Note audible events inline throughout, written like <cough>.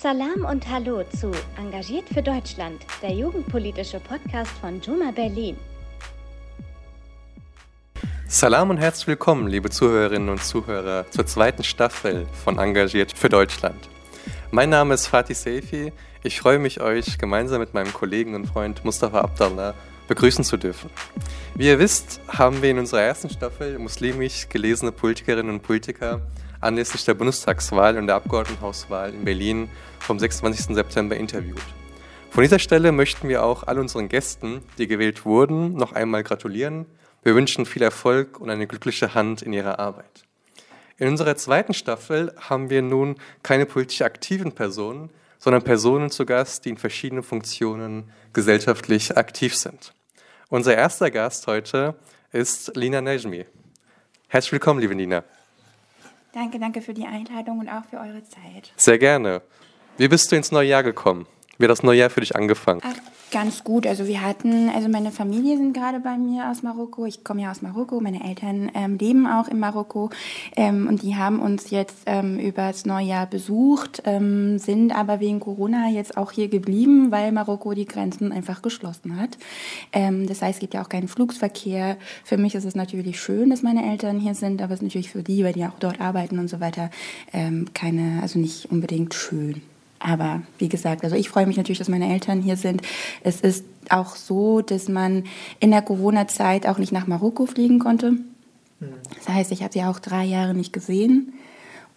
Salam und Hallo zu Engagiert für Deutschland, der jugendpolitische Podcast von Juma Berlin. Salam und herzlich willkommen, liebe Zuhörerinnen und Zuhörer, zur zweiten Staffel von Engagiert für Deutschland. Mein Name ist Fatih Seifi. Ich freue mich, euch gemeinsam mit meinem Kollegen und Freund Mustafa Abdallah begrüßen zu dürfen. Wie ihr wisst, haben wir in unserer ersten Staffel muslimisch gelesene Politikerinnen und Politiker anlässlich der Bundestagswahl und der Abgeordnetenhauswahl in Berlin vom 26. September interviewt. Von dieser Stelle möchten wir auch all unseren Gästen, die gewählt wurden, noch einmal gratulieren. Wir wünschen viel Erfolg und eine glückliche Hand in ihrer Arbeit. In unserer zweiten Staffel haben wir nun keine politisch aktiven Personen, sondern Personen zu Gast, die in verschiedenen Funktionen gesellschaftlich aktiv sind. Unser erster Gast heute ist Lina Nejmi. Herzlich willkommen, liebe Lina. Danke, danke für die Einladung und auch für eure Zeit. Sehr gerne. Wie bist du ins neue Jahr gekommen? Wie hat das neue Jahr für dich angefangen? Ach, ganz gut. Also wir hatten, also meine Familie sind gerade bei mir aus Marokko. Ich komme ja aus Marokko. Meine Eltern ähm, leben auch in Marokko ähm, und die haben uns jetzt ähm, über das Neujahr besucht, ähm, sind aber wegen Corona jetzt auch hier geblieben, weil Marokko die Grenzen einfach geschlossen hat. Ähm, das heißt, es gibt ja auch keinen Flugsverkehr. Für mich ist es natürlich schön, dass meine Eltern hier sind, aber es ist natürlich für die, weil die auch dort arbeiten und so weiter, ähm, keine, also nicht unbedingt schön. Aber wie gesagt, also ich freue mich natürlich, dass meine Eltern hier sind. Es ist auch so, dass man in der Corona-Zeit auch nicht nach Marokko fliegen konnte. Das heißt, ich habe sie auch drei Jahre nicht gesehen.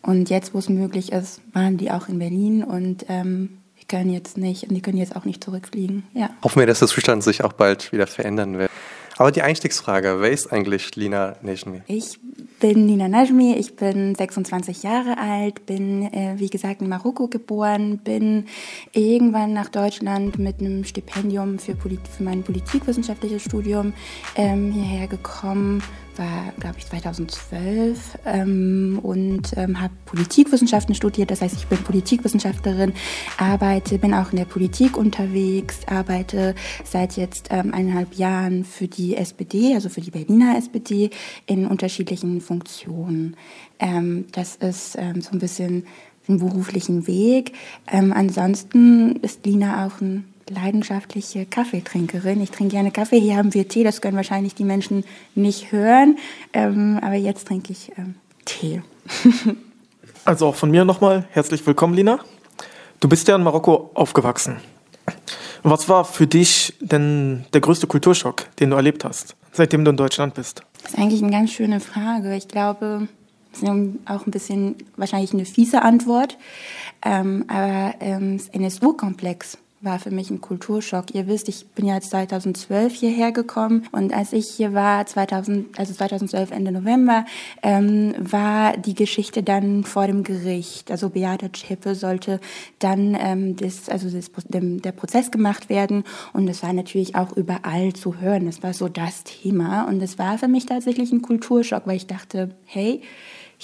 Und jetzt, wo es möglich ist, waren die auch in Berlin und ähm, die können jetzt nicht, und die können jetzt auch nicht zurückfliegen. Ja. Hoffen wir, dass der Zustand sich auch bald wieder verändern wird. Aber die Einstiegsfrage, wer ist eigentlich Lina Nejmi? Ich bin Lina Najmi, ich bin 26 Jahre alt, bin äh, wie gesagt in Marokko geboren, bin irgendwann nach Deutschland mit einem Stipendium für, Polit für mein politikwissenschaftliches Studium ähm, hierher gekommen war, glaube ich, 2012 ähm, und ähm, habe Politikwissenschaften studiert. Das heißt, ich bin Politikwissenschaftlerin, arbeite, bin auch in der Politik unterwegs, arbeite seit jetzt ähm, eineinhalb Jahren für die SPD, also für die Berliner SPD, in unterschiedlichen Funktionen. Ähm, das ist ähm, so ein bisschen den beruflichen Weg. Ähm, ansonsten ist Lina auch ein leidenschaftliche Kaffeetrinkerin. Ich trinke gerne Kaffee. Hier haben wir Tee, das können wahrscheinlich die Menschen nicht hören. Ähm, aber jetzt trinke ich ähm, Tee. <laughs> also auch von mir nochmal herzlich willkommen, Lina. Du bist ja in Marokko aufgewachsen. Was war für dich denn der größte Kulturschock, den du erlebt hast, seitdem du in Deutschland bist? Das ist eigentlich eine ganz schöne Frage. Ich glaube, das ist auch ein bisschen wahrscheinlich eine fiese Antwort. Ähm, aber ähm, das NSU-Komplex war für mich ein Kulturschock. Ihr wisst, ich bin ja 2012 hierher gekommen und als ich hier war, 2000, also 2012 Ende November, ähm, war die Geschichte dann vor dem Gericht. Also Beate Zschäpe sollte dann ähm, das, also das, dem, der Prozess gemacht werden und es war natürlich auch überall zu hören. Das war so das Thema und es war für mich tatsächlich ein Kulturschock, weil ich dachte, hey,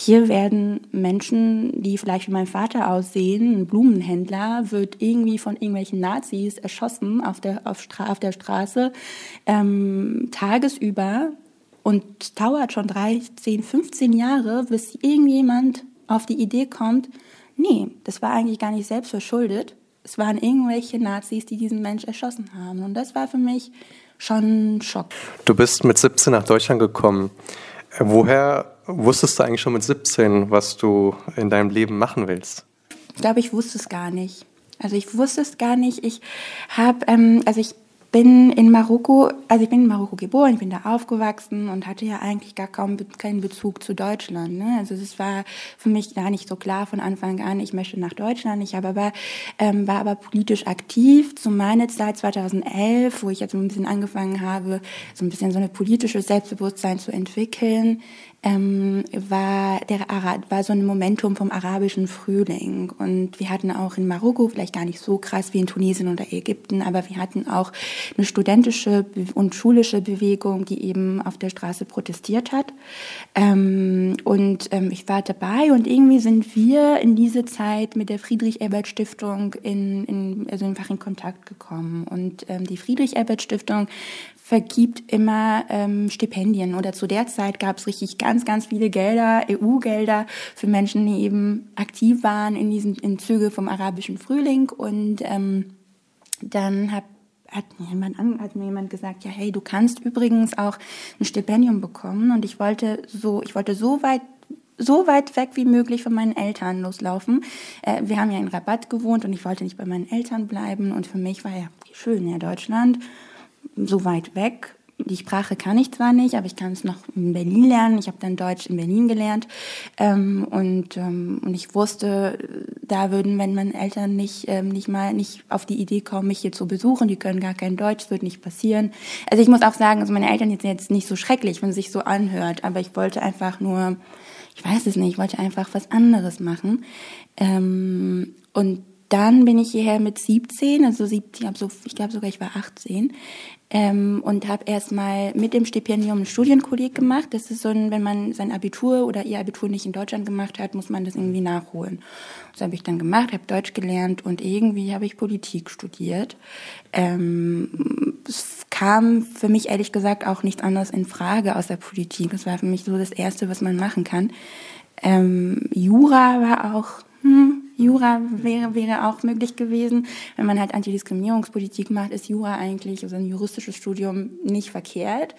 hier werden Menschen, die vielleicht wie mein Vater aussehen, ein Blumenhändler, wird irgendwie von irgendwelchen Nazis erschossen auf der, auf, Stra auf der Straße ähm, tagesüber und dauert schon 13, 15 Jahre, bis irgendjemand auf die Idee kommt, nee, das war eigentlich gar nicht selbst verschuldet. Es waren irgendwelche Nazis, die diesen Mensch erschossen haben. Und das war für mich schon ein Schock. Du bist mit 17 nach Deutschland gekommen. Woher Wusstest du eigentlich schon mit 17, was du in deinem Leben machen willst? Ich glaube, ich wusste es gar nicht. Also ich wusste es gar nicht. Ich habe, ähm, also ich bin in Marokko, also ich bin in Marokko geboren, ich bin da aufgewachsen und hatte ja eigentlich gar kaum keinen Bezug zu Deutschland. Ne? Also es war für mich gar nicht so klar von Anfang an, ich möchte nach Deutschland. Ich aber, ähm, war aber politisch aktiv zu meiner Zeit 2011, wo ich jetzt ein bisschen angefangen habe, so ein bisschen so eine politische Selbstbewusstsein zu entwickeln ähm, war, der Ara war so ein Momentum vom arabischen Frühling. Und wir hatten auch in Marokko, vielleicht gar nicht so krass wie in Tunesien oder Ägypten, aber wir hatten auch eine studentische und schulische Bewegung, die eben auf der Straße protestiert hat. Ähm, und ähm, ich war dabei und irgendwie sind wir in diese Zeit mit der Friedrich-Ebert-Stiftung in, in, also einfach in Kontakt gekommen. Und ähm, die Friedrich-Ebert-Stiftung vergibt immer ähm, Stipendien oder zu der Zeit gab es richtig ganz, ganz viele Gelder, EU-Gelder für Menschen, die eben aktiv waren in diesen in Züge vom arabischen Frühling und ähm, dann hab, hat mir, jemand hat mir jemand gesagt, ja hey, du kannst übrigens auch ein Stipendium bekommen und ich wollte so, ich wollte so weit so weit weg wie möglich von meinen Eltern loslaufen. Äh, wir haben ja in Rabatt gewohnt und ich wollte nicht bei meinen Eltern bleiben und für mich war ja schön, ja Deutschland so weit weg. Die Sprache kann ich zwar nicht, aber ich kann es noch in Berlin lernen. Ich habe dann Deutsch in Berlin gelernt. Ähm, und, ähm, und ich wusste, da würden, wenn meine Eltern nicht, ähm, nicht mal nicht auf die Idee kommen, mich hier zu besuchen, die können gar kein Deutsch, wird nicht passieren. Also ich muss auch sagen, also meine Eltern sind jetzt nicht so schrecklich, wenn es sich so anhört, aber ich wollte einfach nur, ich weiß es nicht, ich wollte einfach was anderes machen. Ähm, und dann bin ich hierher mit 17, also 17, ich glaube sogar ich war 18, ähm, und habe erstmal mit dem Stipendium ein Studienkolleg gemacht. Das ist so ein, wenn man sein Abitur oder ihr Abitur nicht in Deutschland gemacht hat, muss man das irgendwie nachholen. Das habe ich dann gemacht, habe Deutsch gelernt und irgendwie habe ich Politik studiert. Ähm, es kam für mich ehrlich gesagt auch nichts anderes in Frage aus der Politik. Das war für mich so das Erste, was man machen kann. Ähm, Jura war auch hm, Jura wäre, wäre auch möglich gewesen. Wenn man halt Antidiskriminierungspolitik macht, ist Jura eigentlich, also ein juristisches Studium, nicht verkehrt.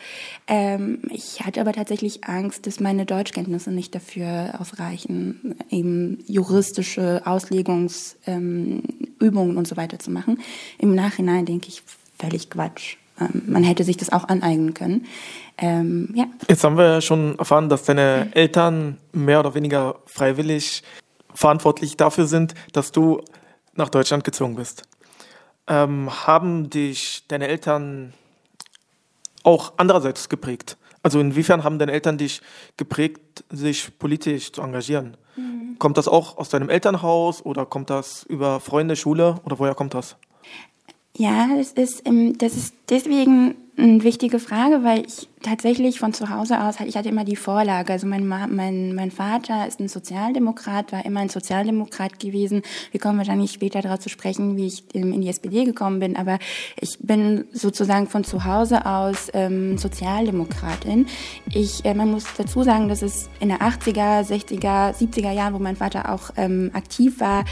Ähm, ich hatte aber tatsächlich Angst, dass meine Deutschkenntnisse nicht dafür ausreichen, eben juristische Auslegungsübungen ähm, und so weiter zu machen. Im Nachhinein denke ich, völlig Quatsch. Ähm, man hätte sich das auch aneignen können. Ähm, ja. Jetzt haben wir schon erfahren, dass deine Eltern mehr oder weniger freiwillig verantwortlich dafür sind, dass du nach Deutschland gezogen bist. Ähm, haben dich deine Eltern auch andererseits geprägt? Also inwiefern haben deine Eltern dich geprägt, sich politisch zu engagieren? Mhm. Kommt das auch aus deinem Elternhaus oder kommt das über Freunde, Schule oder woher kommt das? Ja, das ist, das ist deswegen eine wichtige Frage, weil ich tatsächlich von zu Hause aus, ich hatte immer die Vorlage. Also mein, mein, mein Vater ist ein Sozialdemokrat, war immer ein Sozialdemokrat gewesen. Wir kommen wahrscheinlich später darauf zu sprechen, wie ich in die SPD gekommen bin, aber ich bin sozusagen von zu Hause aus ähm, Sozialdemokratin. Ich, äh, man muss dazu sagen, dass es in der 80er, 60er, 70er Jahren, wo mein Vater auch ähm, aktiv war,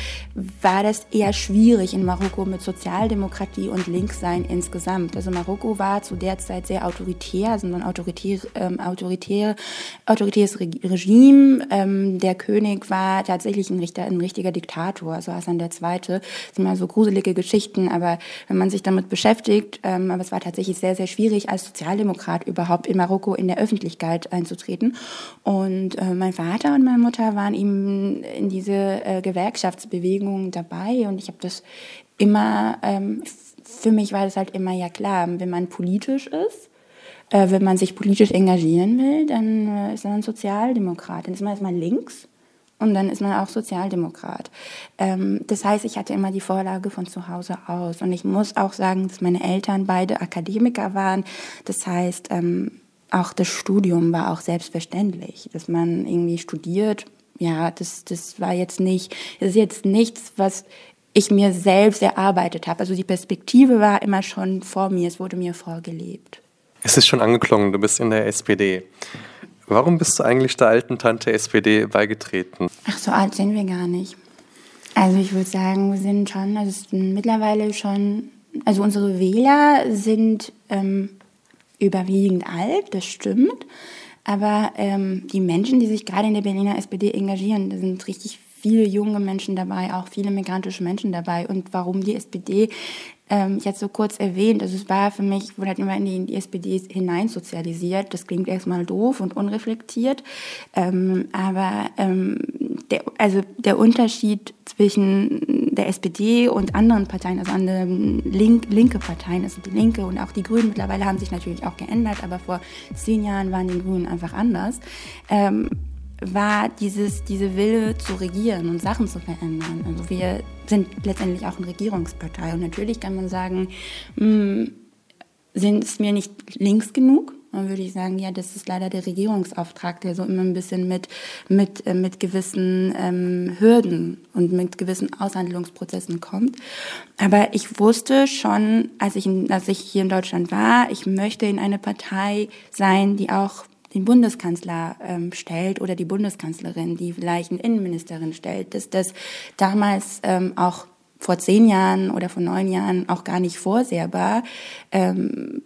war das eher schwierig in Marokko mit Sozialdemokratie und Linkssein insgesamt. Also Marokko war zu der Zeit sehr autoritär, also ein autoritär, ähm, autoritär, autoritäres Regime. Ähm, der König war tatsächlich ein, Richter, ein richtiger Diktator, also Hassan II. Das sind mal so gruselige Geschichten, aber wenn man sich damit beschäftigt, ähm, aber es war tatsächlich sehr, sehr schwierig, als Sozialdemokrat überhaupt in Marokko in der Öffentlichkeit einzutreten. Und äh, mein Vater und meine Mutter waren eben in diese äh, Gewerkschaftsbewegung dabei und ich habe das immer ähm, für mich war das halt immer ja klar, wenn man politisch ist, äh, wenn man sich politisch engagieren will, dann äh, ist man Sozialdemokrat. Dann ist man erstmal links und dann ist man auch Sozialdemokrat. Ähm, das heißt, ich hatte immer die Vorlage von zu Hause aus. Und ich muss auch sagen, dass meine Eltern beide Akademiker waren. Das heißt, ähm, auch das Studium war auch selbstverständlich, dass man irgendwie studiert. Ja, das, das war jetzt nicht, das ist jetzt nichts, was ich mir selbst erarbeitet habe. Also die Perspektive war immer schon vor mir, es wurde mir vorgelebt. Es ist schon angeklungen, du bist in der SPD. Warum bist du eigentlich der alten Tante SPD beigetreten? Ach, so alt sind wir gar nicht. Also ich würde sagen, wir sind schon, also sind mittlerweile schon, also unsere Wähler sind ähm, überwiegend alt, das stimmt. Aber ähm, die Menschen, die sich gerade in der Berliner SPD engagieren, da sind richtig viele junge Menschen dabei, auch viele migrantische Menschen dabei. Und warum die SPD ähm, hatte so kurz erwähnt, also es war für mich, ich wurde halt immer in die, in die SPD hineinsozialisiert. Das klingt erstmal doof und unreflektiert. Ähm, aber ähm, der, also der Unterschied zwischen der SPD und anderen Parteien, also anderen link, linke Parteien, also die Linke und auch die Grünen mittlerweile haben sich natürlich auch geändert, aber vor zehn Jahren waren die Grünen einfach anders. Ähm, war dieses, diese Wille zu regieren und Sachen zu verändern. Also wir sind letztendlich auch eine Regierungspartei und natürlich kann man sagen, hm, sind es mir nicht links genug. Dann würde ich sagen, ja, das ist leider der Regierungsauftrag, der so immer ein bisschen mit, mit, äh, mit gewissen ähm, Hürden und mit gewissen Aushandlungsprozessen kommt. Aber ich wusste schon, als ich, als ich hier in Deutschland war, ich möchte in eine Partei sein, die auch den Bundeskanzler ähm, stellt oder die Bundeskanzlerin, die vielleicht eine Innenministerin stellt, dass das damals ähm, auch vor zehn Jahren oder vor neun Jahren auch gar nicht vorsehbar ähm,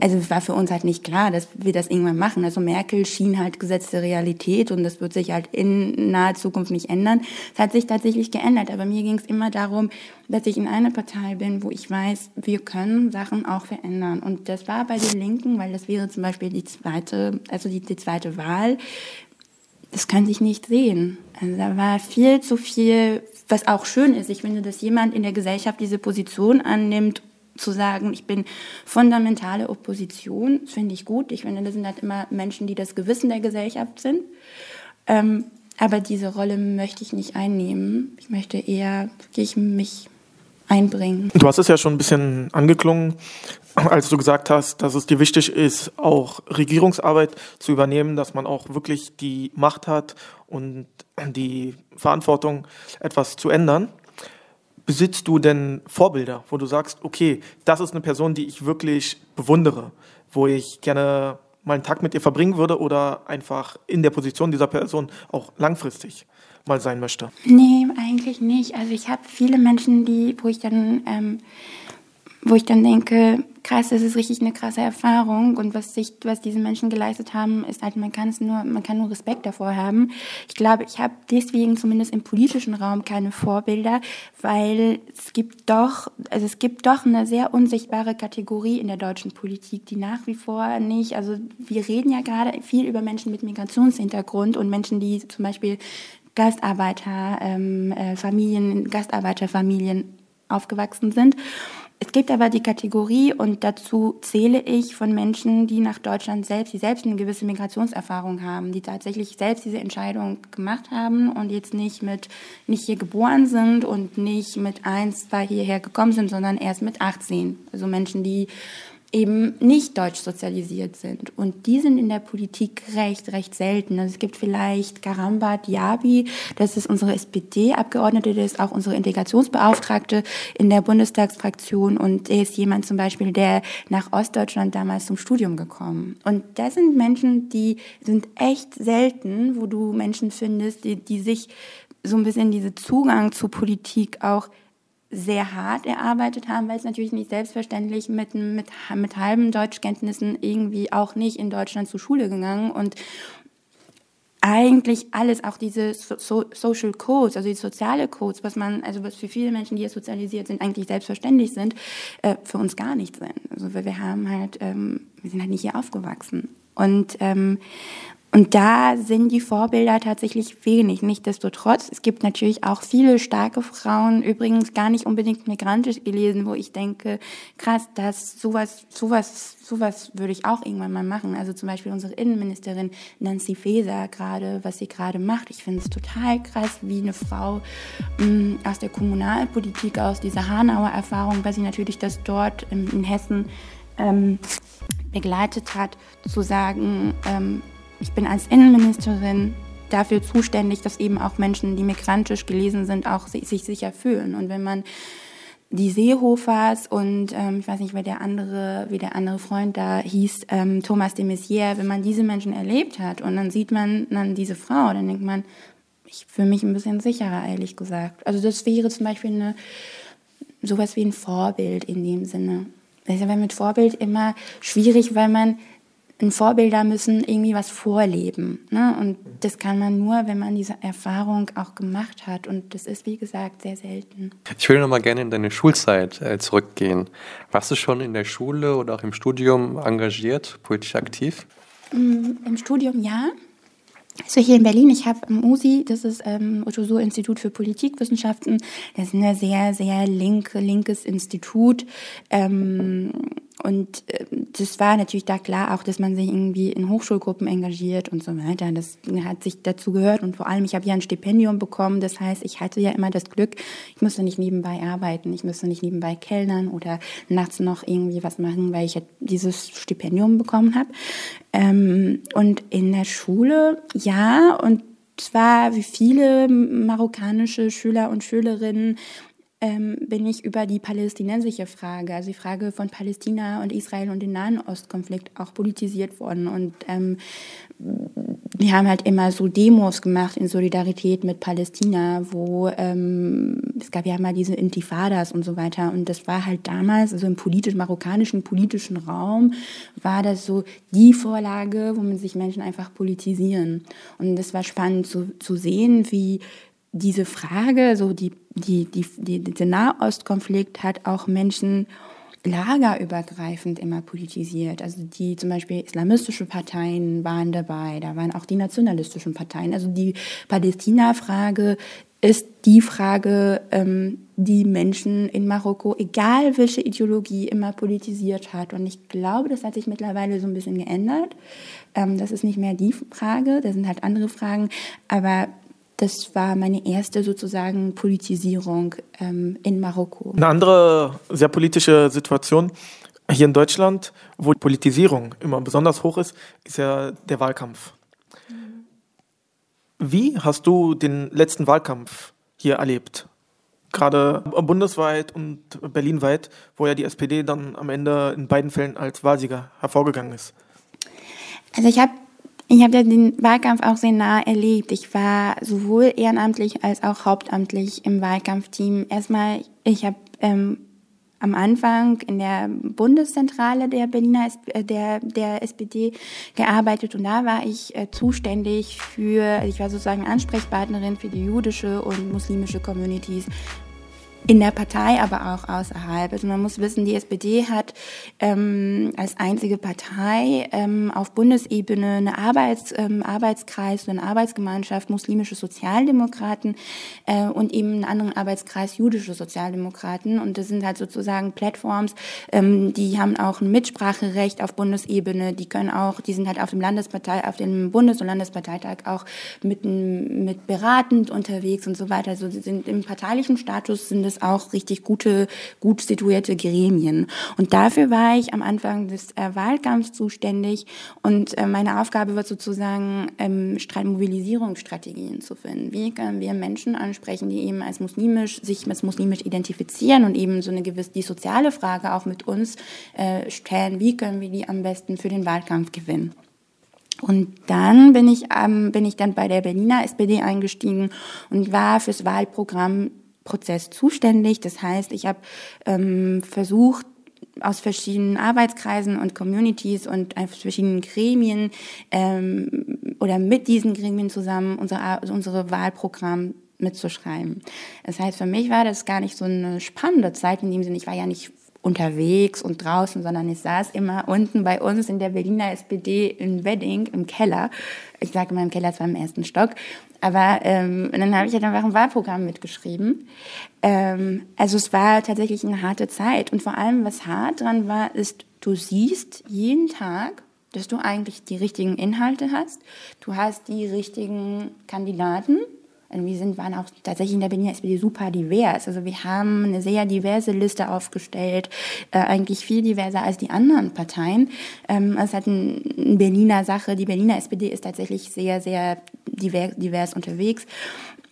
also es war für uns halt nicht klar, dass wir das irgendwann machen. Also Merkel schien halt gesetzte Realität und das wird sich halt in naher Zukunft nicht ändern. Es hat sich tatsächlich geändert, aber mir ging es immer darum, dass ich in einer Partei bin, wo ich weiß, wir können Sachen auch verändern. Und das war bei den Linken, weil das wäre zum Beispiel die zweite, also die, die zweite Wahl. Das kann sich nicht sehen. Also da war viel zu viel, was auch schön ist. Ich finde, dass jemand in der Gesellschaft diese Position annimmt zu sagen, ich bin fundamentale Opposition, finde ich gut. Ich finde, das sind halt immer Menschen, die das Gewissen der Gesellschaft sind. Ähm, aber diese Rolle möchte ich nicht einnehmen. Ich möchte eher wirklich mich einbringen. Du hast es ja schon ein bisschen angeklungen, als du gesagt hast, dass es dir wichtig ist, auch Regierungsarbeit zu übernehmen, dass man auch wirklich die Macht hat und die Verantwortung, etwas zu ändern besitzt du denn Vorbilder, wo du sagst, okay, das ist eine Person, die ich wirklich bewundere, wo ich gerne mal einen Tag mit ihr verbringen würde oder einfach in der Position dieser Person auch langfristig mal sein möchte? Nee, eigentlich nicht. Also ich habe viele Menschen, die, wo ich dann ähm, wo ich dann denke, krass, das ist richtig eine krasse Erfahrung und was sich, was diese Menschen geleistet haben, ist halt, man kann es nur, man kann nur Respekt davor haben. Ich glaube, ich habe deswegen zumindest im politischen Raum keine Vorbilder, weil es gibt doch, also es gibt doch eine sehr unsichtbare Kategorie in der deutschen Politik, die nach wie vor nicht, also wir reden ja gerade viel über Menschen mit Migrationshintergrund und Menschen, die zum Beispiel Gastarbeiter, ähm, äh, Familien, Gastarbeiterfamilien aufgewachsen sind. Es gibt aber die Kategorie, und dazu zähle ich von Menschen, die nach Deutschland selbst, die selbst eine gewisse Migrationserfahrung haben, die tatsächlich selbst diese Entscheidung gemacht haben und jetzt nicht mit, nicht hier geboren sind und nicht mit eins, zwei hierher gekommen sind, sondern erst mit 18. Also Menschen, die eben nicht deutsch sozialisiert sind. Und die sind in der Politik recht, recht selten. Also es gibt vielleicht Karamba Diaby, das ist unsere SPD-Abgeordnete, der ist auch unsere Integrationsbeauftragte in der Bundestagsfraktion und er ist jemand zum Beispiel, der nach Ostdeutschland damals zum Studium gekommen. Und das sind Menschen, die sind echt selten, wo du Menschen findest, die, die sich so ein bisschen diese Zugang zu Politik auch sehr hart erarbeitet haben, weil es natürlich nicht selbstverständlich mit, mit, mit halben Deutschkenntnissen irgendwie auch nicht in Deutschland zur Schule gegangen und eigentlich alles, auch diese so Social Codes, also die soziale Codes, was man, also was für viele Menschen, die hier sozialisiert sind, eigentlich selbstverständlich sind, äh, für uns gar nicht sind. Also wir haben halt, ähm, wir sind halt nicht hier aufgewachsen. Und ähm, und da sind die Vorbilder tatsächlich wenig. Nichtsdestotrotz, es gibt natürlich auch viele starke Frauen, übrigens gar nicht unbedingt migrantisch gelesen, wo ich denke, krass, das sowas, sowas, sowas würde ich auch irgendwann mal machen. Also zum Beispiel unsere Innenministerin Nancy Faeser gerade, was sie gerade macht. Ich finde es total krass, wie eine Frau mh, mm, aus der Kommunalpolitik, aus dieser Hanauer Erfahrung, weil sie natürlich das dort in, in Hessen ähm, begleitet hat, zu sagen, ähm, ich bin als Innenministerin dafür zuständig, dass eben auch Menschen, die migrantisch gelesen sind, auch sich sicher fühlen. Und wenn man die Seehofers und ähm, ich weiß nicht, wie der andere, wie der andere Freund da hieß, ähm, Thomas de Maizière, wenn man diese Menschen erlebt hat und dann sieht man dann diese Frau, dann denkt man, ich fühle mich ein bisschen sicherer, ehrlich gesagt. Also das wäre zum Beispiel eine, sowas wie ein Vorbild in dem Sinne. Das ist aber mit Vorbild immer schwierig, weil man Vorbilder müssen irgendwie was vorleben. Ne? Und das kann man nur, wenn man diese Erfahrung auch gemacht hat. Und das ist, wie gesagt, sehr selten. Ich will noch mal gerne in deine Schulzeit äh, zurückgehen. Warst du schon in der Schule oder auch im Studium engagiert, politisch aktiv? Mm, Im Studium ja. Also hier in Berlin, ich habe am USI, das ist ähm, Otto Institut für Politikwissenschaften, das ist ein sehr, sehr linke, linkes Institut. Ähm, und äh, das war natürlich da klar auch, dass man sich irgendwie in Hochschulgruppen engagiert und so weiter. Das hat sich dazu gehört und vor allem, ich habe ja ein Stipendium bekommen. Das heißt, ich hatte ja immer das Glück, ich musste nicht nebenbei arbeiten, ich musste nicht nebenbei kellnern oder nachts noch irgendwie was machen, weil ich ja dieses Stipendium bekommen habe. Ähm, und in der Schule, ja, und zwar wie viele marokkanische Schüler und Schülerinnen ähm, bin ich über die palästinensische Frage, also die Frage von Palästina und Israel und den Nahen Ostkonflikt auch politisiert worden. Und ähm, wir haben halt immer so Demos gemacht in Solidarität mit Palästina, wo ähm, es gab ja mal diese Intifadas und so weiter. Und das war halt damals, also im politisch, marokkanischen politischen Raum, war das so die Vorlage, wo man sich Menschen einfach politisieren. Und das war spannend zu, zu sehen, wie diese Frage, so die, die, die, die, der Nahostkonflikt hat auch Menschen lagerübergreifend immer politisiert. Also die zum Beispiel islamistische Parteien waren dabei, da waren auch die nationalistischen Parteien. Also die Palästina-Frage ist die Frage, ähm, die Menschen in Marokko, egal welche Ideologie, immer politisiert hat. Und ich glaube, das hat sich mittlerweile so ein bisschen geändert. Ähm, das ist nicht mehr die Frage, das sind halt andere Fragen. Aber das war meine erste sozusagen Politisierung ähm, in Marokko. Eine andere sehr politische Situation hier in Deutschland, wo Politisierung immer besonders hoch ist, ist ja der Wahlkampf. Mhm. Wie hast du den letzten Wahlkampf hier erlebt? Gerade bundesweit und berlinweit, wo ja die SPD dann am Ende in beiden Fällen als Wahlsieger hervorgegangen ist. Also ich habe ich habe ja den Wahlkampf auch sehr nah erlebt. Ich war sowohl ehrenamtlich als auch hauptamtlich im Wahlkampfteam. Erstmal, ich habe ähm, am Anfang in der Bundeszentrale der Berliner äh, der, der SPD gearbeitet und da war ich äh, zuständig für, ich war sozusagen Ansprechpartnerin für die jüdische und muslimische Communities in der Partei, aber auch außerhalb. Also man muss wissen, die SPD hat ähm, als einzige Partei ähm, auf Bundesebene eine Arbeits, ähm, Arbeitskreis, eine Arbeitsgemeinschaft muslimische Sozialdemokraten äh, und eben einen anderen Arbeitskreis jüdische Sozialdemokraten. Und das sind halt sozusagen Plattforms, ähm, die haben auch ein Mitspracherecht auf Bundesebene. Die können auch, die sind halt auf dem Landespartei, auf dem Bundes- und Landesparteitag auch mit, mit beratend unterwegs und so weiter. Also sind im parteilichen Status sind es auch richtig gute, gut situierte Gremien. Und dafür war ich am Anfang des äh, Wahlkampfs zuständig und äh, meine Aufgabe war sozusagen, ähm, Mobilisierungsstrategien zu finden. Wie können wir Menschen ansprechen, die eben als muslimisch, sich als muslimisch identifizieren und eben so eine gewisse, die soziale Frage auch mit uns äh, stellen, wie können wir die am besten für den Wahlkampf gewinnen. Und dann bin ich, ähm, bin ich dann bei der Berliner SPD eingestiegen und war fürs Wahlprogramm Prozess zuständig. Das heißt, ich habe ähm, versucht, aus verschiedenen Arbeitskreisen und Communities und aus verschiedenen Gremien ähm, oder mit diesen Gremien zusammen unser, unsere Wahlprogramm mitzuschreiben. Das heißt, für mich war das gar nicht so eine spannende Zeit in dem Sinne, ich war ja nicht unterwegs und draußen, sondern ich saß immer unten bei uns in der Berliner SPD in Wedding im Keller. Ich sage immer im Keller, zwar im ersten Stock. Aber ähm, dann habe ich halt einfach ein Wahlprogramm mitgeschrieben. Ähm, also es war tatsächlich eine harte Zeit. Und vor allem, was hart dran war, ist, du siehst jeden Tag, dass du eigentlich die richtigen Inhalte hast. Du hast die richtigen Kandidaten wir sind, waren auch tatsächlich in der Berliner SPD super divers. Also wir haben eine sehr diverse Liste aufgestellt, äh, eigentlich viel diverser als die anderen Parteien. Ähm, es hat eine Berliner Sache. Die Berliner SPD ist tatsächlich sehr, sehr divers, divers unterwegs.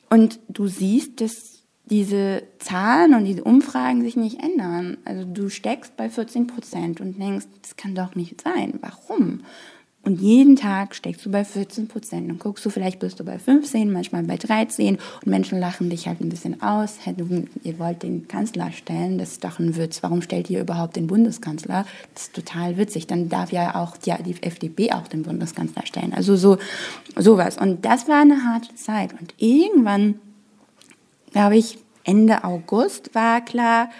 Und du siehst, dass diese Zahlen und diese Umfragen sich nicht ändern. Also du steckst bei 14 Prozent und denkst, das kann doch nicht sein. Warum? Und jeden Tag steckst du bei 14 Prozent. Dann guckst du, vielleicht bist du bei 15, manchmal bei 13 und Menschen lachen dich halt ein bisschen aus. Hey, du, ihr wollt den Kanzler stellen, das ist doch ein Witz. Warum stellt ihr überhaupt den Bundeskanzler? Das ist total witzig. Dann darf ja auch die, die FDP auch den Bundeskanzler stellen. Also so sowas. Und das war eine harte Zeit. Und irgendwann, glaube ich, Ende August war klar,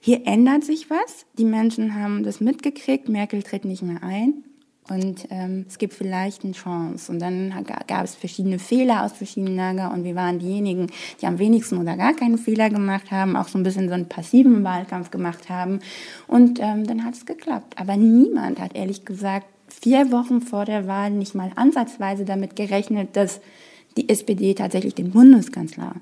hier ändert sich was. Die Menschen haben das mitgekriegt. Merkel tritt nicht mehr ein. Und ähm, es gibt vielleicht eine Chance. Und dann gab es verschiedene Fehler aus verschiedenen Lager und wir waren diejenigen, die am wenigsten oder gar keinen Fehler gemacht haben, auch so ein bisschen so einen passiven Wahlkampf gemacht haben. Und ähm, dann hat es geklappt. Aber niemand hat ehrlich gesagt vier Wochen vor der Wahl nicht mal ansatzweise damit gerechnet, dass die SPD tatsächlich den Bundeskanzler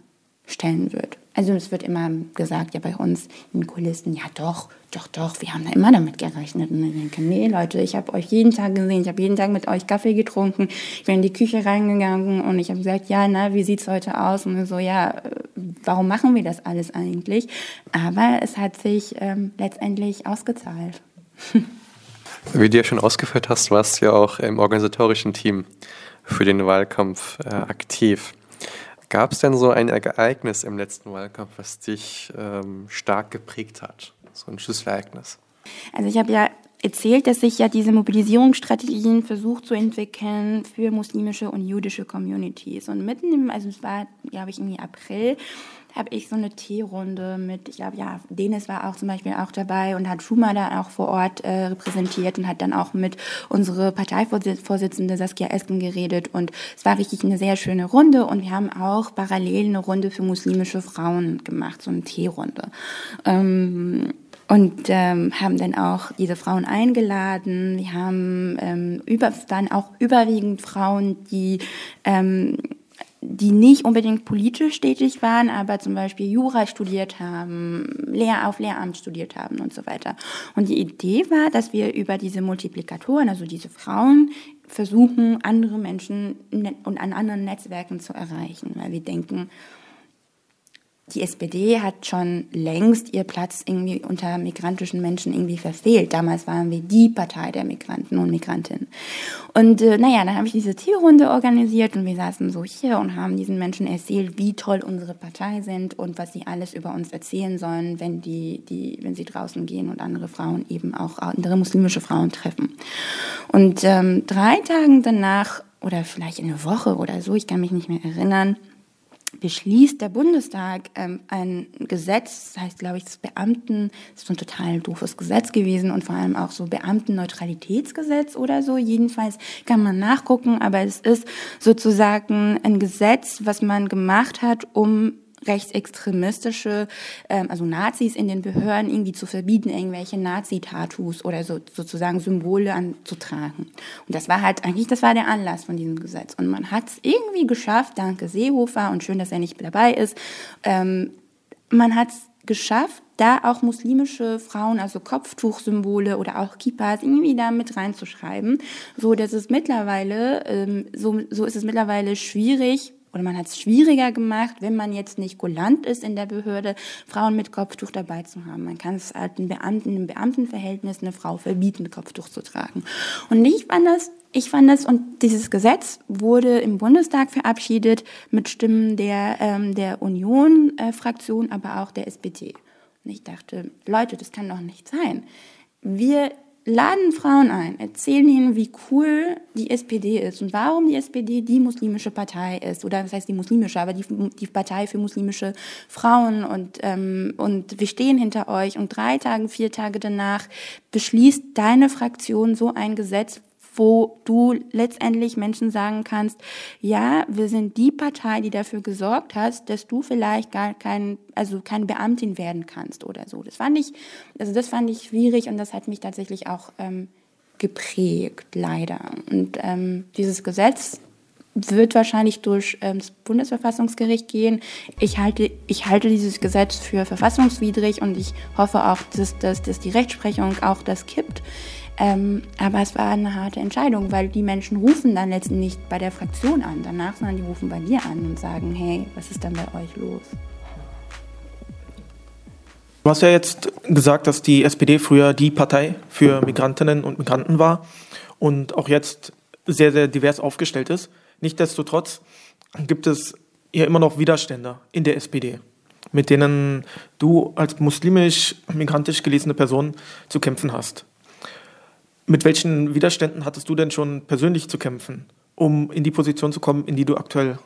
stellen wird. Also es wird immer gesagt, ja bei uns in Kulissen, ja doch, doch, doch, wir haben da immer damit gerechnet. Und ich denke, nee Leute, ich habe euch jeden Tag gesehen, ich habe jeden Tag mit euch Kaffee getrunken, ich bin in die Küche reingegangen und ich habe gesagt, ja, na, wie sieht's heute aus? Und so, ja, warum machen wir das alles eigentlich? Aber es hat sich ähm, letztendlich ausgezahlt. Wie du ja schon ausgeführt hast, warst du ja auch im organisatorischen Team für den Wahlkampf äh, aktiv. Gab es denn so ein Ereignis im letzten Wahlkampf, was dich ähm, stark geprägt hat? So ein Schlüsselereignis? Also ich habe ja erzählt, dass sich ja diese Mobilisierungsstrategien versucht zu entwickeln für muslimische und jüdische Communities. Und mitten im, also es war, glaube ich, irgendwie April, habe ich so eine Teerunde mit, ich glaube, ja, Denis war auch zum Beispiel auch dabei und hat Schuma da auch vor Ort äh, repräsentiert und hat dann auch mit unsere Parteivorsitzende Saskia Esken geredet und es war richtig eine sehr schöne Runde und wir haben auch parallel eine Runde für muslimische Frauen gemacht, so eine Teerunde. Ähm, und ähm, haben dann auch diese Frauen eingeladen. Wir haben ähm, über, dann auch überwiegend Frauen, die ähm, die nicht unbedingt politisch tätig waren, aber zum Beispiel Jura studiert haben, Lehr auf Lehramt studiert haben und so weiter. Und die Idee war, dass wir über diese Multiplikatoren, also diese Frauen, versuchen, andere Menschen und an anderen Netzwerken zu erreichen, weil wir denken, die SPD hat schon längst ihr Platz irgendwie unter migrantischen Menschen irgendwie verfehlt. Damals waren wir die Partei der Migranten und Migrantinnen. Und äh, naja, dann habe ich diese Tierrunde organisiert und wir saßen so hier und haben diesen Menschen erzählt, wie toll unsere Partei sind und was sie alles über uns erzählen sollen, wenn die, die, wenn sie draußen gehen und andere Frauen eben auch andere muslimische Frauen treffen. Und ähm, drei Tagen danach oder vielleicht eine Woche oder so, ich kann mich nicht mehr erinnern, beschließt der Bundestag ähm, ein Gesetz, das heißt, glaube ich, das Beamten, das ist so ein total doofes Gesetz gewesen und vor allem auch so Beamtenneutralitätsgesetz oder so. Jedenfalls kann man nachgucken, aber es ist sozusagen ein Gesetz, was man gemacht hat, um rechtsextremistische, ähm, also Nazis in den Behörden irgendwie zu verbieten, irgendwelche Nazi-Tattoos oder so sozusagen Symbole anzutragen. Und das war halt eigentlich, das war der Anlass von diesem Gesetz. Und man hat es irgendwie geschafft, danke Seehofer und schön, dass er nicht dabei ist, ähm, man hat es geschafft, da auch muslimische Frauen, also Kopftuchsymbole oder auch Kippas irgendwie da mit reinzuschreiben, so dass es mittlerweile, ähm, so, so ist es mittlerweile schwierig, oder man hat es schwieriger gemacht, wenn man jetzt nicht kulant ist in der Behörde, Frauen mit Kopftuch dabei zu haben. Man kann es halt einem Beamten, im Beamtenverhältnis eine Frau verbieten, Kopftuch zu tragen. Und ich fand das, ich fand das, und dieses Gesetz wurde im Bundestag verabschiedet mit Stimmen der, ähm, der Union-Fraktion, aber auch der SPD. Und ich dachte, Leute, das kann doch nicht sein. Wir laden Frauen ein, erzählen ihnen, wie cool die SPD ist und warum die SPD die muslimische Partei ist. Oder das heißt die muslimische, aber die, die Partei für muslimische Frauen. Und, ähm, und wir stehen hinter euch. Und drei Tage, vier Tage danach beschließt deine Fraktion so ein Gesetz, wo du letztendlich Menschen sagen kannst, ja, wir sind die Partei, die dafür gesorgt hat, dass du vielleicht gar kein, also keine Beamtin werden kannst oder so. Das fand ich, also das fand ich schwierig und das hat mich tatsächlich auch ähm, geprägt, leider. Und ähm, dieses Gesetz wird wahrscheinlich durch ähm, das Bundesverfassungsgericht gehen. Ich halte, ich halte dieses Gesetz für verfassungswidrig und ich hoffe auch, dass, dass, dass die Rechtsprechung auch das kippt. Ähm, aber es war eine harte Entscheidung, weil die Menschen rufen dann letztendlich nicht bei der Fraktion an danach, sondern die rufen bei dir an und sagen, hey, was ist denn bei euch los? Du hast ja jetzt gesagt, dass die SPD früher die Partei für Migrantinnen und Migranten war und auch jetzt sehr, sehr divers aufgestellt ist. Nichtsdestotrotz gibt es ja immer noch Widerstände in der SPD, mit denen du als muslimisch-migrantisch gelesene Person zu kämpfen hast. Mit welchen Widerständen hattest du denn schon persönlich zu kämpfen, um in die Position zu kommen, in die du aktuell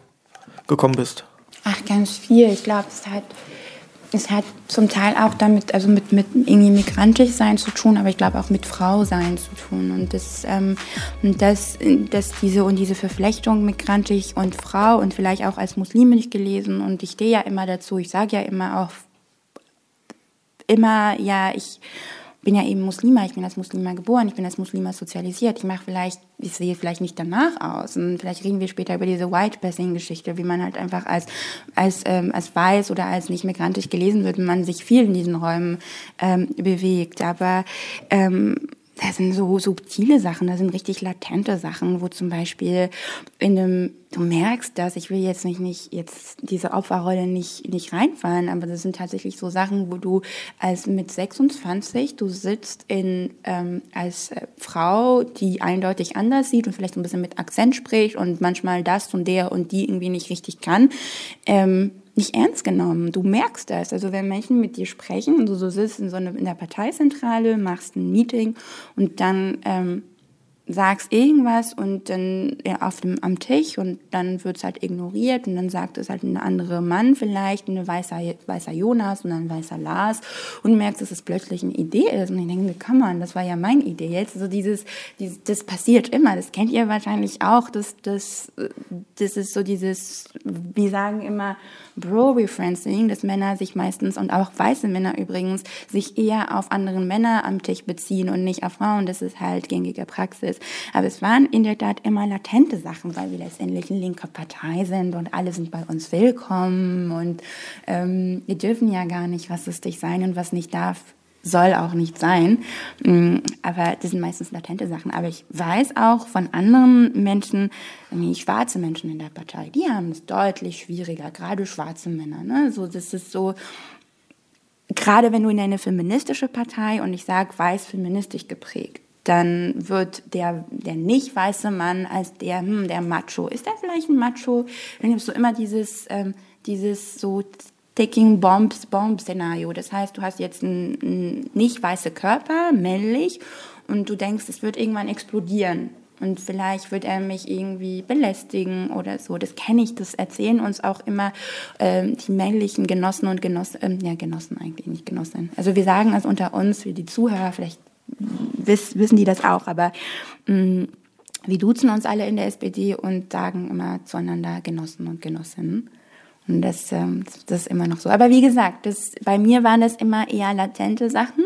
gekommen bist? Ach, ganz viel. Ich glaube, es hat es hat zum Teil auch damit, also mit, mit irgendwie migrantisch sein zu tun, aber ich glaube auch mit Frau sein zu tun. Und das, ähm, das, das diese und diese Verflechtung migrantisch und Frau und vielleicht auch als Muslime nicht gelesen. Und ich stehe ja immer dazu, ich sage ja immer auch immer, ja, ich bin ja eben Muslima, ich bin als Muslima geboren, ich bin als Muslima sozialisiert. Ich mache vielleicht, ich sehe vielleicht nicht danach aus. Und vielleicht reden wir später über diese White-Passing-Geschichte, wie man halt einfach als, als, ähm, als weiß oder als nicht migrantisch gelesen wird, wenn man sich viel in diesen Räumen ähm, bewegt. Aber ähm, da sind so subtile Sachen, da sind richtig latente Sachen, wo zum Beispiel in einem, du merkst das, ich will jetzt nicht, nicht jetzt diese Opferrolle nicht, nicht reinfallen, aber das sind tatsächlich so Sachen, wo du als mit 26, du sitzt in, ähm, als äh, Frau, die eindeutig anders sieht und vielleicht ein bisschen mit Akzent spricht und manchmal das und der und die irgendwie nicht richtig kann, ähm, nicht ernst genommen. Du merkst das. Also wenn Menschen mit dir sprechen und du so sitzt in so einer, in der Parteizentrale, machst ein Meeting und dann ähm, sagst irgendwas und dann auf dem, am Tisch und dann wird es halt ignoriert und dann sagt es halt ein anderer Mann vielleicht, ein weißer, weißer Jonas und ein weißer Lars und merkst, dass es plötzlich eine Idee ist. Und ich denke, kann man, das war ja meine Idee jetzt. Also dieses, dieses, das passiert immer, das kennt ihr wahrscheinlich auch, das, das, das ist so dieses, wir sagen immer Bro-Referencing, dass Männer sich meistens und auch weiße Männer übrigens sich eher auf anderen Männer am Tisch beziehen und nicht auf Frauen, das ist halt gängige Praxis ist. Aber es waren in der Tat immer latente Sachen, weil wir letztendlich eine linke Partei sind und alle sind bei uns willkommen und ähm, wir dürfen ja gar nicht rassistisch sein und was nicht darf, soll auch nicht sein. Mm, aber das sind meistens latente Sachen. Aber ich weiß auch von anderen Menschen, schwarze Menschen in der Partei, die haben es deutlich schwieriger, gerade schwarze Männer. Ne? So, das ist so, gerade wenn du in eine feministische Partei und ich sage weiß feministisch geprägt, dann wird der, der nicht weiße Mann als der, hm, der Macho. Ist der vielleicht ein Macho? Dann gibt es so immer dieses, ähm, dieses so Taking Bombs Bomb Szenario. Das heißt, du hast jetzt einen, einen nicht weiße Körper, männlich, und du denkst, es wird irgendwann explodieren. Und vielleicht wird er mich irgendwie belästigen oder so. Das kenne ich, das erzählen uns auch immer ähm, die männlichen Genossen und Genossen, ähm, ja, Genossen eigentlich, nicht Genossen. Also wir sagen es unter uns, wie die Zuhörer, vielleicht wiss, wissen die das auch, aber mh, mm, wir duzen uns alle in der SPD und sagen immer zueinander Genossen und Genossinnen. Und das, ähm, das ist immer noch so. Aber wie gesagt, das, bei mir waren das immer eher latente Sachen.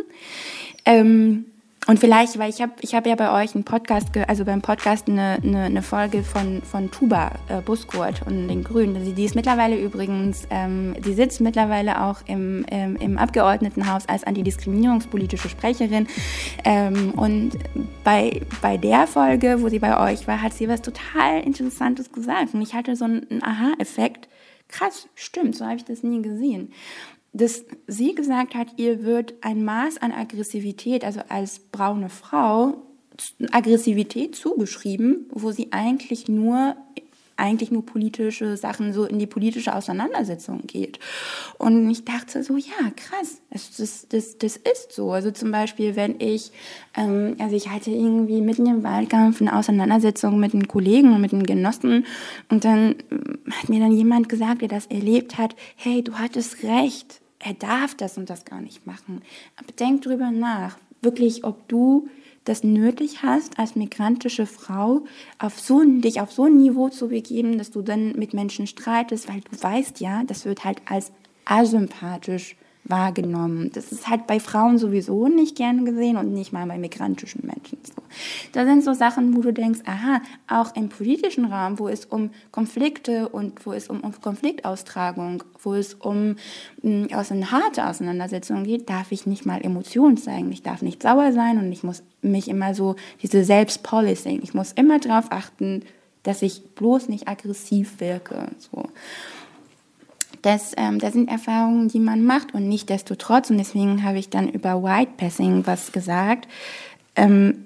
Ähm, und vielleicht, weil ich habe ich hab ja bei euch einen Podcast, also beim Podcast eine, eine, eine Folge von, von Tuba äh, Buskurt und den Grünen. Die, die ist mittlerweile übrigens, ähm, die sitzt mittlerweile auch im, ähm, im Abgeordnetenhaus als antidiskriminierungspolitische Sprecherin. Ähm, und bei, bei der Folge, wo sie bei euch war, hat sie was total Interessantes gesagt. Und ich hatte so einen Aha-Effekt. Krass, stimmt, so habe ich das nie gesehen dass sie gesagt hat, ihr wird ein Maß an Aggressivität, also als braune Frau, Aggressivität zugeschrieben, wo sie eigentlich nur eigentlich nur politische Sachen so in die politische Auseinandersetzung geht. Und ich dachte so, ja, krass, das, das, das, das ist so. Also zum Beispiel, wenn ich, ähm, also ich hatte irgendwie mitten im Wahlkampf eine Auseinandersetzung mit einem Kollegen und mit einem Genossen und dann ähm, hat mir dann jemand gesagt, der das erlebt hat, hey, du hattest recht, er darf das und das gar nicht machen. Aber denk drüber nach, wirklich, ob du das nötig hast, als migrantische Frau auf so, dich auf so ein Niveau zu begeben, dass du dann mit Menschen streitest, weil du weißt ja, das wird halt als asympathisch wahrgenommen. Das ist halt bei Frauen sowieso nicht gern gesehen und nicht mal bei migrantischen Menschen so. Da sind so Sachen, wo du denkst, aha, auch im politischen Raum, wo es um Konflikte und wo es um, um Konfliktaustragung, wo es um mh, aus eine harte Auseinandersetzung geht, darf ich nicht mal Emotionen zeigen. Ich darf nicht sauer sein und ich muss mich immer so, diese Selbstpolicing, ich muss immer darauf achten, dass ich bloß nicht aggressiv wirke. So. Das, ähm, das sind Erfahrungen, die man macht und nicht desto trotz, und deswegen habe ich dann über White Passing was gesagt. Ähm,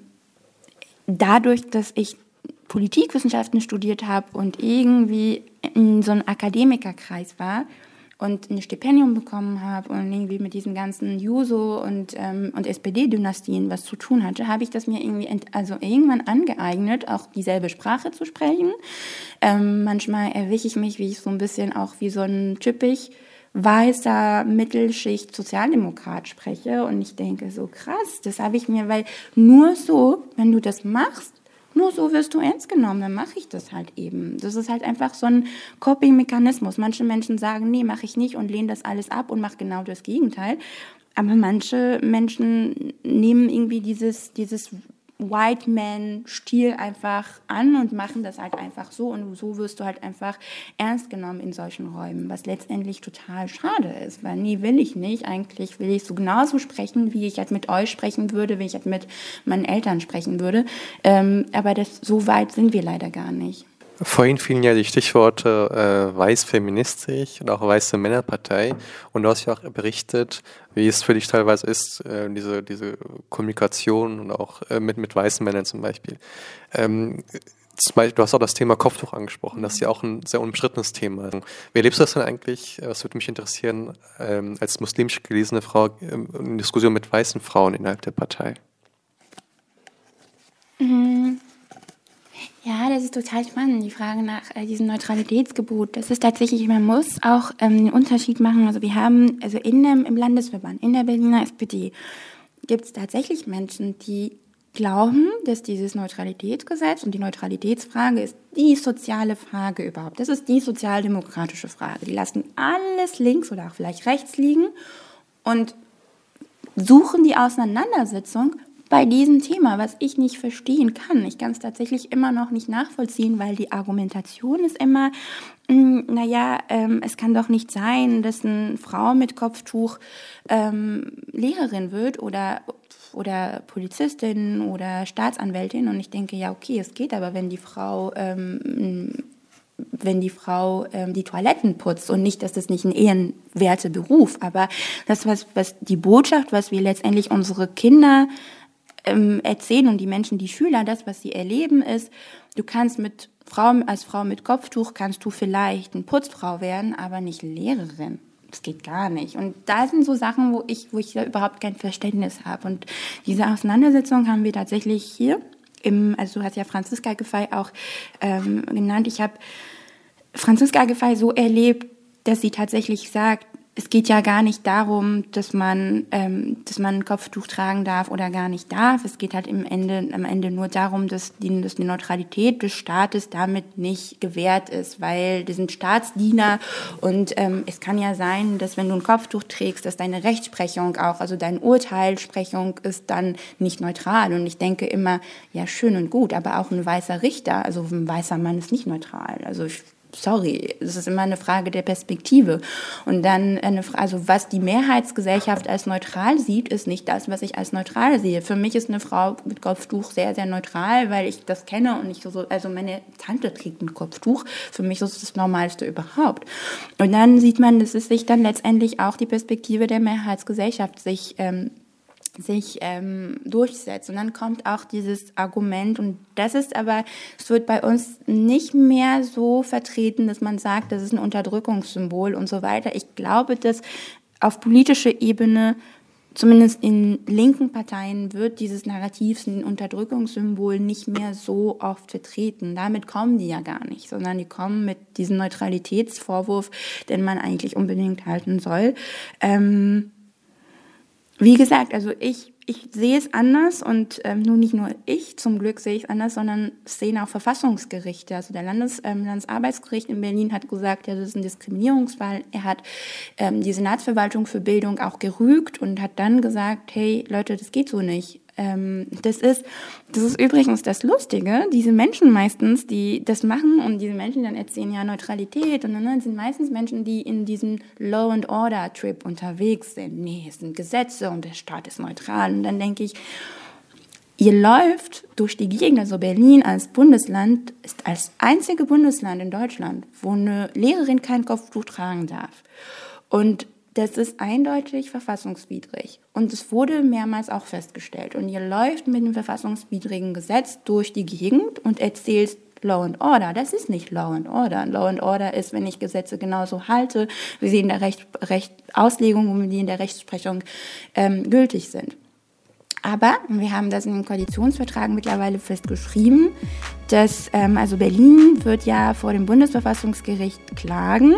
dadurch, dass ich Politikwissenschaften studiert habe und irgendwie in so einem Akademikerkreis war, und ein Stipendium bekommen habe und irgendwie mit diesen ganzen Juso und, ähm, und SPD-Dynastien was zu tun hatte, habe ich das mir irgendwie also irgendwann angeeignet, auch dieselbe Sprache zu sprechen. Ähm, manchmal erwische ich mich, wie ich so ein bisschen auch wie so ein typisch weißer Mittelschicht Sozialdemokrat spreche und ich denke so krass, das habe ich mir, weil nur so, wenn du das machst, nur so wirst du ernst genommen, dann mache ich das halt eben. Das ist halt einfach so ein Coping-Mechanismus. Manche Menschen sagen, nee, mache ich nicht und lehnen das alles ab und mache genau das Gegenteil. Aber manche Menschen nehmen irgendwie dieses, dieses White Man-Stil einfach an und machen das halt einfach so. Und so wirst du halt einfach ernst genommen in solchen Räumen, was letztendlich total schade ist. Weil nee, will ich nicht. Eigentlich will ich so genauso sprechen, wie ich halt mit euch sprechen würde, wie ich halt mit meinen Eltern sprechen würde. Ähm, aber das, so weit sind wir leider gar nicht. Vorhin fielen ja die Stichworte äh, weiß-feministisch und auch weiße Männerpartei. Und du hast ja auch berichtet, wie es für dich teilweise ist, äh, diese, diese Kommunikation und auch äh, mit, mit weißen Männern zum Beispiel. Ähm, du hast auch das Thema Kopftuch angesprochen. Das ist ja auch ein sehr unbeschrittenes Thema. Wie erlebst du das denn eigentlich? Das würde mich interessieren, ähm, als muslimisch gelesene Frau ähm, in Diskussion mit weißen Frauen innerhalb der Partei. Mhm. Ja, das ist total spannend, die Frage nach äh, diesem Neutralitätsgebot. Das ist tatsächlich, man muss auch ähm, einen Unterschied machen. Also wir haben, also in dem, im Landesverband, in der Berliner SPD, gibt es tatsächlich Menschen, die glauben, dass dieses Neutralitätsgesetz und die Neutralitätsfrage ist die soziale Frage überhaupt. Das ist die sozialdemokratische Frage. Die lassen alles links oder auch vielleicht rechts liegen und suchen die Auseinandersetzung bei diesem Thema, was ich nicht verstehen kann. Ich kann es tatsächlich immer noch nicht nachvollziehen, weil die Argumentation ist immer, hm, naja, ähm, es kann doch nicht sein, dass eine Frau mit Kopftuch ähm, Lehrerin wird oder oder Polizistin oder Staatsanwältin und ich denke, ja, okay, es geht, aber wenn die Frau ähm, wenn die Frau ähm, die Toiletten putzt und nicht, dass das nicht ein ehrenwerter Beruf, aber das was was die Botschaft, was wir letztendlich unsere Kinder ähm, erzählen und die Menschen, die Schüler, das, was sie erleben, ist, du kannst mit Frau, als Frau mit Kopftuch kannst du vielleicht eine Putzfrau werden, aber nicht Lehrerin. Das geht gar nicht. Und da sind so Sachen, wo ich, wo ich da überhaupt kein Verständnis habe. Und diese Auseinandersetzung haben wir tatsächlich hier im, also du hast ja Franziska Giffey auch ähm, genannt. Ich habe Franziska Giffey so erlebt, dass sie tatsächlich sagt, es geht ja gar nicht darum, dass man, ähm, dass man ein Kopftuch tragen darf oder gar nicht darf. Es geht halt im Ende, am Ende nur darum, dass die, dass die Neutralität des Staates damit nicht gewährt ist, weil die sind Staatsdiener und ähm, es kann ja sein, dass wenn du ein Kopftuch trägst, dass deine Rechtsprechung auch, also deine Urteilsprechung ist dann nicht neutral. Und ich denke immer, ja schön und gut, aber auch ein weißer Richter, also ein weißer Mann ist nicht neutral. Also ich sorry, es ist immer eine Frage der Perspektive. Und dann eine Frage, also was die Mehrheitsgesellschaft als neutral sieht, ist nicht das, was ich als neutral sehe. Für mich ist eine Frau mit Kopftuch sehr, sehr neutral, weil ich das kenne und ich so, also meine Tante trägt ein Kopftuch. Für mich ist es das Normalste überhaupt. Und dann sieht man, dass es sich dann letztendlich auch die Perspektive der Mehrheitsgesellschaft sich ähm, sich ähm, durchsetzt. Und dann kommt auch dieses Argument, und das ist aber, es wird bei uns nicht mehr so vertreten, dass man sagt, das ist ein Unterdrückungssymbol und so weiter. Ich glaube, dass auf politischer Ebene zumindest in linken Parteien wird dieses Narrativ, ein Unterdrückungssymbol, nicht mehr so oft vertreten. Damit kommen die ja gar nicht, sondern die kommen mit diesem Neutralitätsvorwurf, den man eigentlich unbedingt halten soll. Ähm, wie gesagt, also ich, ich sehe es anders und ähm, nun nicht nur ich zum Glück sehe ich es anders, sondern es sehen auch Verfassungsgerichte. Also der Landes, ähm, Landesarbeitsgericht in Berlin hat gesagt, ja, das ist ein Diskriminierungsfall. Er hat ähm, die Senatsverwaltung für Bildung auch gerügt und hat dann gesagt, hey Leute, das geht so nicht. Ähm, das ist, das ist übrigens das Lustige. Diese Menschen meistens, die das machen und diese Menschen dann erzählen ja Neutralität und dann sind meistens Menschen, die in diesem Law and Order Trip unterwegs sind. Nee, es sind Gesetze und der Staat ist neutral. Und dann denke ich, ihr läuft durch die Gegend, also Berlin als Bundesland ist als einzige Bundesland in Deutschland, wo eine Lehrerin kein Kopftuch tragen darf. Und das ist eindeutig verfassungswidrig. Und es wurde mehrmals auch festgestellt. Und ihr läuft mit einem verfassungswidrigen Gesetz durch die Gegend und erzählt Law and Order. Das ist nicht Law and Order. Law and Order ist, wenn ich Gesetze genauso halte, wie sie in der Recht, Recht Auslegung und wie in der Rechtsprechung ähm, gültig sind. Aber wir haben das in dem Koalitionsvertrag mittlerweile festgeschrieben, dass ähm, also Berlin wird ja vor dem Bundesverfassungsgericht klagen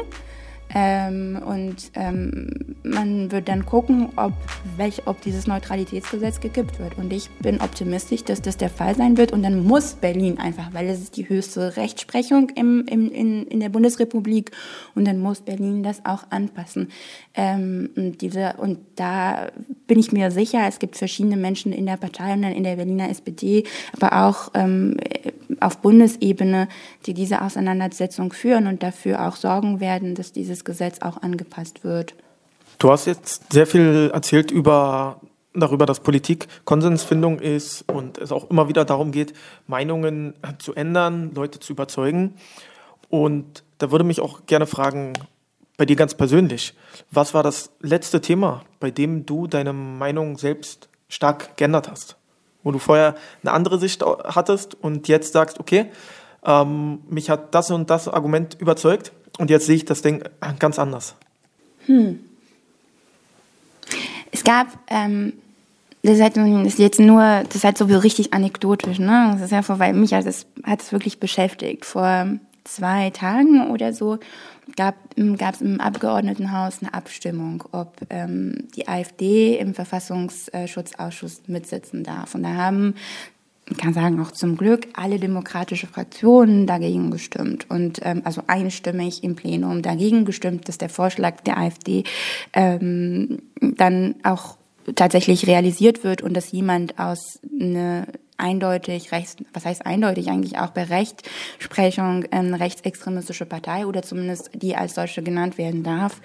Ähm, und ähm, man wird dann gucken, ob, welch, ob dieses Neutralitätsgesetz gekippt wird. Und ich bin optimistisch, dass das der Fall sein wird. Und dann muss Berlin einfach, weil es ist die höchste Rechtsprechung im, im, in, in der Bundesrepublik, und dann muss Berlin das auch anpassen. Ähm, und, diese, und da bin ich mir sicher, es gibt verschiedene Menschen in der Partei und dann in der Berliner SPD, aber auch ähm, auf Bundesebene, die diese Auseinandersetzung führen und dafür auch sorgen werden, dass dieses Gesetz auch angepasst wird. Du hast jetzt sehr viel erzählt über darüber, dass Politik Konsensfindung ist und es auch immer wieder darum geht, Meinungen zu ändern, Leute zu überzeugen. Und da würde mich auch gerne fragen, bei dir ganz persönlich, was war das letzte Thema, bei dem du deine Meinung selbst stark geändert hast? Wo du vorher eine andere Sicht hattest und jetzt sagst, okay, ähm, mich hat das und das Argument überzeugt und jetzt sehe ich das Ding ganz anders. Hm. Es gab, ähm, das, ist halt, das ist jetzt nur, das ist halt so richtig anekdotisch, ne? Das ist ja vor, weil mich hat es, hat es wirklich beschäftigt. Vor zwei Tagen oder so gab es im Abgeordnetenhaus eine Abstimmung, ob ähm, die AfD im Verfassungsschutzausschuss mitsitzen darf. Und da haben man kann sagen, auch zum Glück alle demokratische Fraktionen dagegen gestimmt und ähm, also einstimmig im Plenum dagegen gestimmt, dass der Vorschlag der AfD ähm, dann auch tatsächlich realisiert wird und dass jemand aus eine eindeutig rechts, was heißt eindeutig eigentlich auch bei Rechtsprechung eine rechtsextremistische Partei oder zumindest die als solche genannt werden darf,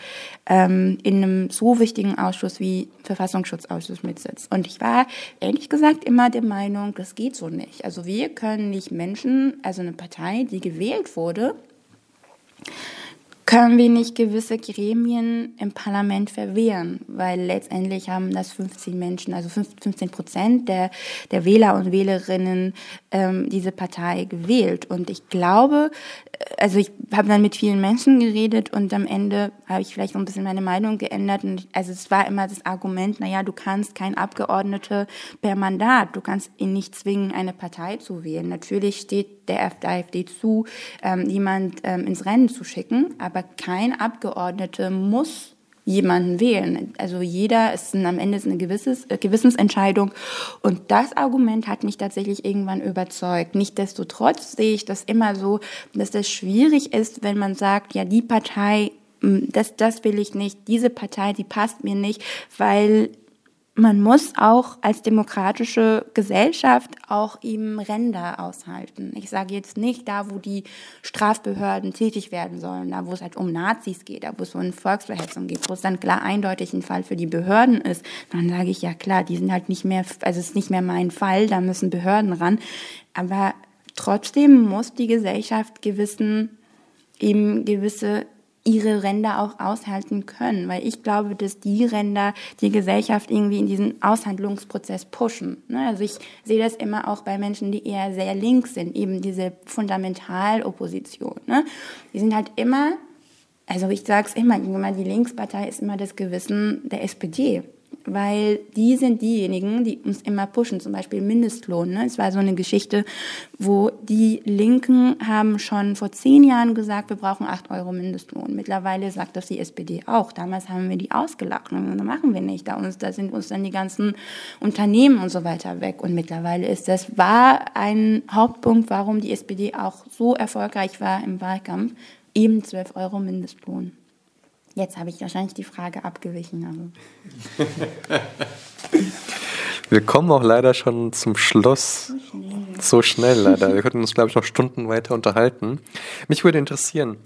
ähm, in einem so wichtigen Ausschuss wie Verfassungsschutzausschuss mitsitzt. Und ich war ehrlich gesagt immer der Meinung, das geht so nicht. Also wir können nicht Menschen, also eine Partei, die gewählt wurde, können wir nicht gewisse Gremien im Parlament verwehren, weil letztendlich haben das 15 Menschen, also 15 Prozent der, der Wähler und Wählerinnen ähm, diese Partei gewählt. Und ich glaube, äh, also ich habe dann mit vielen Menschen geredet und am Ende habe ich vielleicht so ein bisschen meine Meinung geändert. Und ich, also es war immer das Argument, naja, du kannst kein Abgeordnete per Mandat, du kannst ihn nicht zwingen, eine Partei zu wählen. Natürlich steht der AfD zu, ähm, jemand ähm, ins Rennen zu schicken, aber kein Abgeordnete muss jemanden wählen. Also jeder ist ein, am Ende ist eine gewisses, äh, Gewissensentscheidung. Und das Argument hat mich tatsächlich irgendwann überzeugt. Nichtsdestotrotz sehe ich das immer so, dass das schwierig ist, wenn man sagt, ja, die Partei, das, das will ich nicht, diese Partei, die passt mir nicht, weil man muss auch als demokratische Gesellschaft auch eben Ränder aushalten. Ich sage jetzt nicht da, wo die Strafbehörden tätig werden sollen, da wo es halt um Nazis geht, da wo es um Volksverhetzung geht, wo es dann klar eindeutig ein Fall für die Behörden ist, dann sage ich ja klar, die sind halt nicht mehr, also es ist nicht mehr mein Fall, da müssen Behörden ran. Aber trotzdem muss die Gesellschaft gewissen, eben gewisse ihre Ränder auch aushalten können, weil ich glaube, dass die Ränder die Gesellschaft irgendwie in diesen Aushandlungsprozess pushen. Ne? Also ich sehe das immer auch bei Menschen, die eher sehr links sind, eben diese Fundamentalopposition. Ne? Die sind halt immer, also ich sage es immer, die Linkspartei ist immer das Gewissen der SPD weil die sind diejenigen, die uns immer pushen, zum Beispiel Mindestlohn. Ne? Es war so eine Geschichte, wo die Linken haben schon vor zehn Jahren gesagt, wir brauchen acht Euro Mindestlohn. Mittlerweile sagt das die SPD auch. Damals haben wir die ausgelacht. Und das machen wir nicht. Da, uns, da sind uns dann die ganzen Unternehmen und so weiter weg. Und mittlerweile ist das, war ein Hauptpunkt, warum die SPD auch so erfolgreich war im Wahlkampf, eben 12 Euro Mindestlohn. Jetzt habe ich wahrscheinlich die Frage abgewichen. <laughs> Wir kommen auch leider schon zum Schluss. So schnell, so schnell leider. Wir könnten uns, glaube ich, noch Stunden weiter unterhalten. Mich würde interessieren,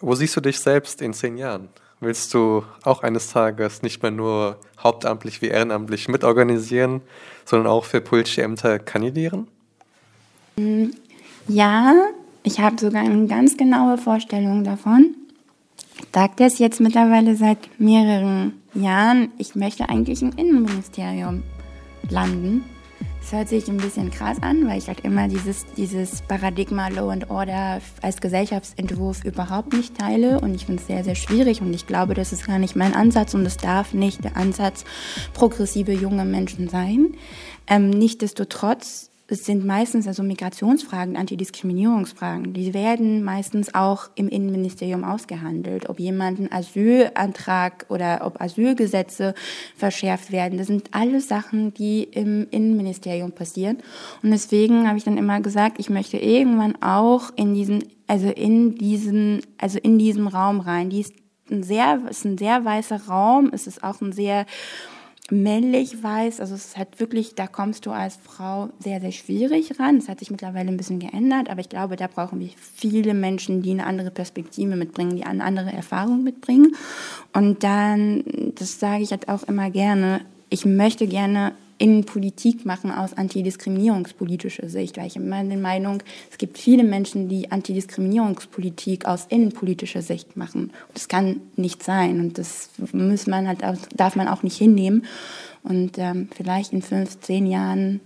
wo siehst du dich selbst in zehn Jahren? Willst du auch eines Tages nicht mehr nur hauptamtlich wie ehrenamtlich mitorganisieren, sondern auch für politische Ämter kandidieren? Ja, ich habe sogar eine ganz genaue Vorstellung davon sage das jetzt mittlerweile seit mehreren Jahren. Ich möchte eigentlich im Innenministerium landen. Das hört sich ein bisschen krass an, weil ich halt immer dieses, dieses Paradigma Law and Order als Gesellschaftsentwurf überhaupt nicht teile und ich finde es sehr, sehr schwierig und ich glaube, das ist gar nicht mein Ansatz und es darf nicht der Ansatz progressive junge Menschen sein. Ähm, Nichtsdestotrotz es sind meistens also Migrationsfragen, Antidiskriminierungsfragen. Die werden meistens auch im Innenministerium ausgehandelt, ob jemand einen Asylantrag oder ob Asylgesetze verschärft werden. Das sind alles Sachen, die im Innenministerium passieren. Und deswegen habe ich dann immer gesagt, ich möchte irgendwann auch in diesen, also in diesen, also in diesem Raum rein. Die ist ein sehr, ist ein sehr weißer Raum. Es ist auch ein sehr männlich weiß, also es hat wirklich, da kommst du als Frau sehr, sehr schwierig ran. Es hat sich mittlerweile ein bisschen geändert, aber ich glaube, da brauchen wir viele Menschen, die eine andere Perspektive mitbringen, die eine andere Erfahrung mitbringen. Und dann, das sage ich halt auch immer gerne, ich möchte gerne Innenpolitik machen aus antidiskriminierungspolitischer Sicht, weil ich immer der Meinung, es gibt viele Menschen, die Antidiskriminierungspolitik aus innenpolitischer Sicht machen. Das kann nicht sein und das muss man halt darf man auch nicht hinnehmen. Und ähm, vielleicht in fünf, zehn Jahren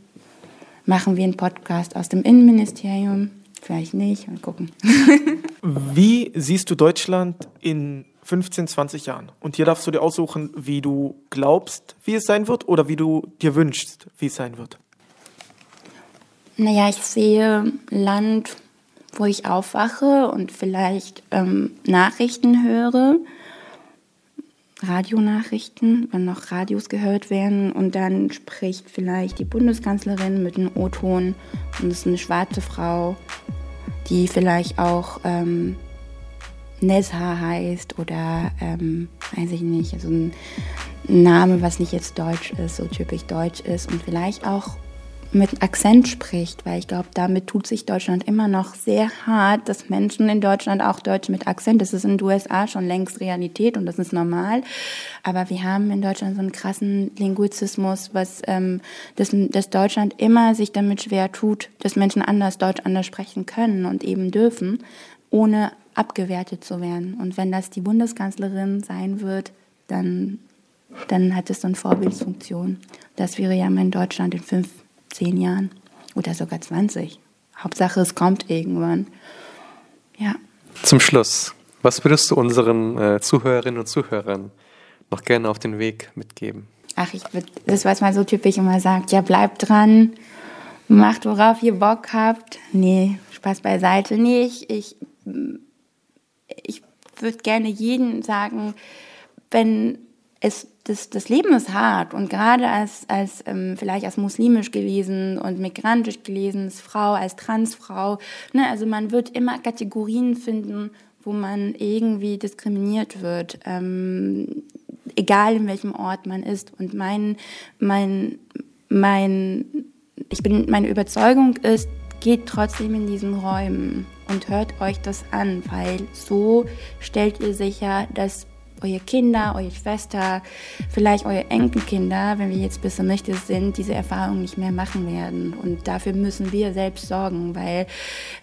machen wir einen Podcast aus dem Innenministerium. Vielleicht nicht, mal gucken. <laughs> Wie siehst du Deutschland in 15, 20 Jahren. Und hier darfst du dir aussuchen, wie du glaubst, wie es sein wird oder wie du dir wünschst, wie es sein wird. Naja, ich sehe Land, wo ich aufwache und vielleicht ähm, Nachrichten höre, Radionachrichten, wenn noch Radios gehört werden und dann spricht vielleicht die Bundeskanzlerin mit einem O-Ton und es ist eine schwarze Frau, die vielleicht auch ähm, Nesha heißt oder ähm, weiß ich nicht, also ein Name, was nicht jetzt deutsch ist, so typisch deutsch ist und vielleicht auch mit Akzent spricht, weil ich glaube, damit tut sich Deutschland immer noch sehr hart, dass Menschen in Deutschland auch Deutsch mit Akzent, das ist in den USA schon längst Realität und das ist normal, aber wir haben in Deutschland so einen krassen Linguizismus, was ähm, dass, dass Deutschland immer sich damit schwer tut, dass Menschen anders Deutsch anders sprechen können und eben dürfen, ohne abgewertet zu werden. Und wenn das die Bundeskanzlerin sein wird, dann, dann hat es so eine Vorbildsfunktion. Das wäre ja mal in Deutschland in fünf, zehn Jahren oder sogar 20. Hauptsache, es kommt irgendwann. Ja. Zum Schluss, was würdest du unseren äh, Zuhörerinnen und Zuhörern noch gerne auf den Weg mitgeben? Ach, ich würde, das, was man so typisch immer sagt, ja, bleibt dran, macht, worauf ihr Bock habt. Nee, Spaß beiseite. Nee, ich, ich ich würde gerne jedem sagen, wenn es das, das Leben ist hart und gerade als, als ähm, vielleicht als muslimisch gelesen und migrantisch gelesen, als Frau, als Transfrau, ne, also man wird immer Kategorien finden, wo man irgendwie diskriminiert wird, ähm, egal in welchem Ort man ist. Und mein, mein, mein, ich bin, meine Überzeugung ist, geht trotzdem in diesen Räumen und hört euch das an, weil so stellt ihr sicher, dass eure Kinder, eure Schwester, vielleicht eure Enkelkinder, wenn wir jetzt pessimistisch sind, diese Erfahrung nicht mehr machen werden. Und dafür müssen wir selbst sorgen, weil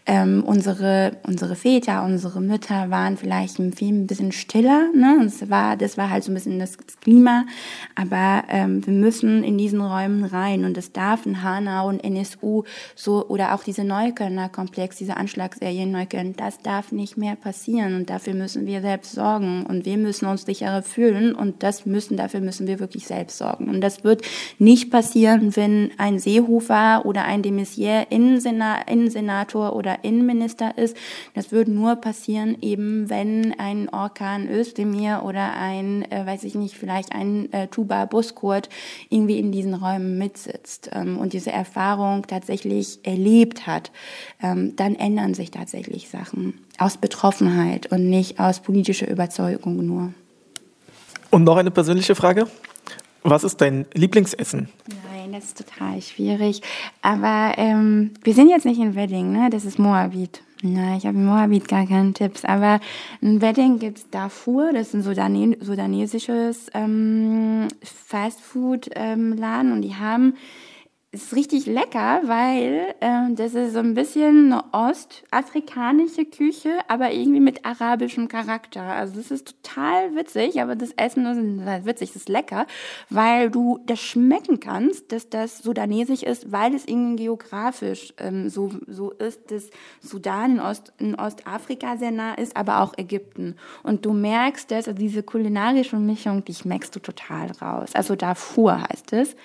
ähm, unsere, unsere Väter, unsere Mütter waren vielleicht ein, viel, ein bisschen stiller. Ne? Und es war, das war halt so ein bisschen das Klima. Aber ähm, wir müssen in diesen Räumen rein. Und es darf in Hanau und NSU so oder auch diese Neuköllner Komplex, diese Anschlagsserie in Neukölln, das darf nicht mehr passieren. Und dafür müssen wir selbst sorgen. Und wir müssen müssen uns sicherer fühlen und das müssen, dafür müssen wir wirklich selbst sorgen. Und das wird nicht passieren, wenn ein Seehofer oder ein de Maizière Innensenator oder Innenminister ist. Das wird nur passieren, eben wenn ein Orkan Özdemir oder ein, äh, weiß ich nicht, vielleicht ein äh, Tuba Buskurt irgendwie in diesen Räumen mitsitzt ähm, und diese Erfahrung tatsächlich erlebt hat, ähm, dann ändern sich tatsächlich Sachen aus Betroffenheit und nicht aus politischer Überzeugung nur. Und noch eine persönliche Frage. Was ist dein Lieblingsessen? Nein, das ist total schwierig. Aber ähm, wir sind jetzt nicht in Wedding, ne? Das ist Moabit. Na, ich habe in Moabit gar keine Tipps. Aber in Wedding gibt es Darfur, das ist ein Sudane sudanesisches ähm, Fastfood-Laden ähm, und die haben ist richtig lecker, weil äh, das ist so ein bisschen eine ostafrikanische Küche, aber irgendwie mit arabischem Charakter. Also das ist total witzig, aber das Essen ist witzig, das ist lecker, weil du das schmecken kannst, dass das sudanesisch ist, weil es irgendwie geografisch ähm, so, so ist, dass Sudan in, Ost, in Ostafrika sehr nah ist, aber auch Ägypten. Und du merkst dass also diese kulinarische Mischung, die schmeckst du total raus. Also Darfur heißt es,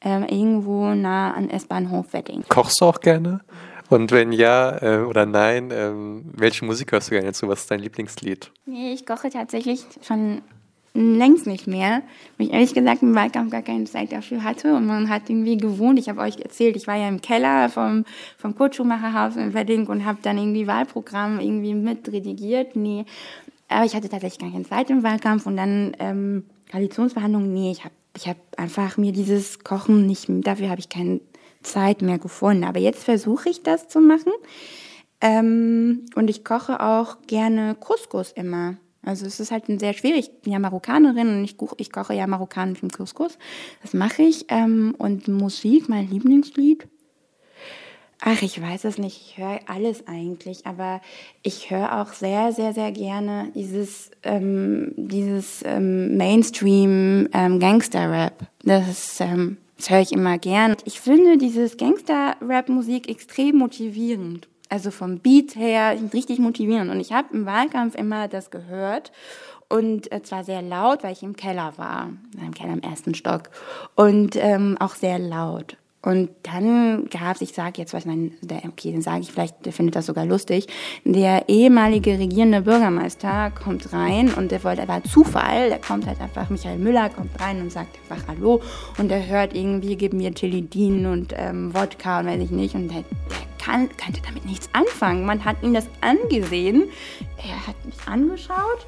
ähm, irgendwo nah an S-Bahnhof Wedding. Kochst du auch gerne? Und wenn ja äh, oder nein, äh, welche Musik hörst du gerne dazu? Was ist dein Lieblingslied? Nee, ich koche tatsächlich schon längst nicht mehr, weil ich ehrlich gesagt im Wahlkampf gar keine Zeit dafür hatte und man hat irgendwie gewohnt, ich habe euch erzählt, ich war ja im Keller vom, vom Kurt Schumacher Haus in Wedding und habe dann irgendwie Wahlprogramm irgendwie mitredigiert, nee, aber ich hatte tatsächlich gar keine Zeit im Wahlkampf und dann ähm, Koalitionsverhandlungen, nee, ich habe ich hab einfach mir dieses Kochen nicht, dafür habe ich keine Zeit mehr gefunden, aber jetzt versuche ich das zu machen ähm, und ich koche auch gerne Couscous immer. Also es ist halt sehr schwierig. Ich bin ja Marokkanerin und ich, ich koche ja marokkanischen Couscous. Das mache ich. Ähm, und Musik, mein Lieblingslied. Ach, ich weiß es nicht. Ich höre alles eigentlich, aber ich höre auch sehr, sehr, sehr gerne dieses, ähm, dieses ähm, Mainstream ähm. Das, ähm, das höre ich immer gern. Ich finde dieses Gangster-Rap-Musik extrem motivierend also vom Beat her richtig motivierend. Und ich habe im Wahlkampf immer das gehört und äh, zwar sehr laut, weil ich im Keller war, im Keller im ersten Stock und ähm, auch sehr laut. Und dann gab es, ich sage jetzt was, nein, der, okay, dann sage ich vielleicht, der findet das sogar lustig, der ehemalige regierende Bürgermeister kommt rein und der wollte, war Zufall, der kommt halt einfach, Michael Müller kommt rein und sagt einfach Hallo und er hört irgendwie, gib mir Tilidin und ähm, Wodka und weiß ich nicht und der, der kann, könnte damit nichts anfangen. Man hat ihm das angesehen. Er hat mich angeschaut.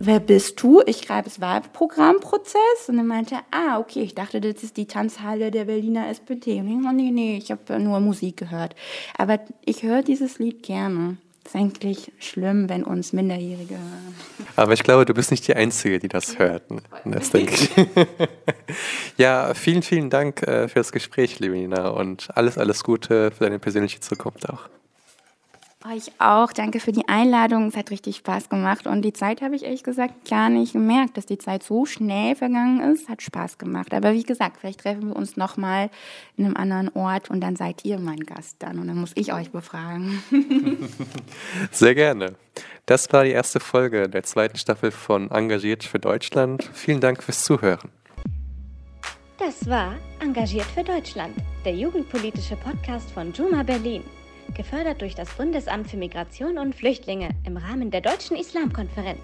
Wer bist du? Ich schreibe das Wahlprogrammprozess. Und er meinte ah, okay, ich dachte, das ist die Tanzhalle der Berliner SPD. Und ich so, nee, nee, ich habe nur Musik gehört. Aber ich höre dieses Lied gerne ist eigentlich schlimm, wenn uns Minderjährige hören. Aber ich glaube, du bist nicht die Einzige, die das hört. Ne? Das denke ich. ja, vielen, vielen Dank äh, für das Gespräch, liebe Nina, und alles, alles Gute für deine persönliche Zukunft auch. Euch auch. Danke für die Einladung. Es hat richtig Spaß gemacht. Und die Zeit habe ich ehrlich gesagt gar nicht gemerkt, dass die Zeit so schnell vergangen ist. Hat Spaß gemacht. Aber wie gesagt, vielleicht treffen wir uns nochmal in einem anderen Ort und dann seid ihr mein Gast dann. Und dann muss ich euch befragen. <laughs> Sehr gerne. Das war die erste Folge der zweiten Staffel von Engagiert für Deutschland. Vielen Dank fürs Zuhören. Das war Engagiert für Deutschland, der jugendpolitische Podcast von Juma Berlin gefördert durch das Bundesamt für Migration und Flüchtlinge im Rahmen der Deutschen Islamkonferenz.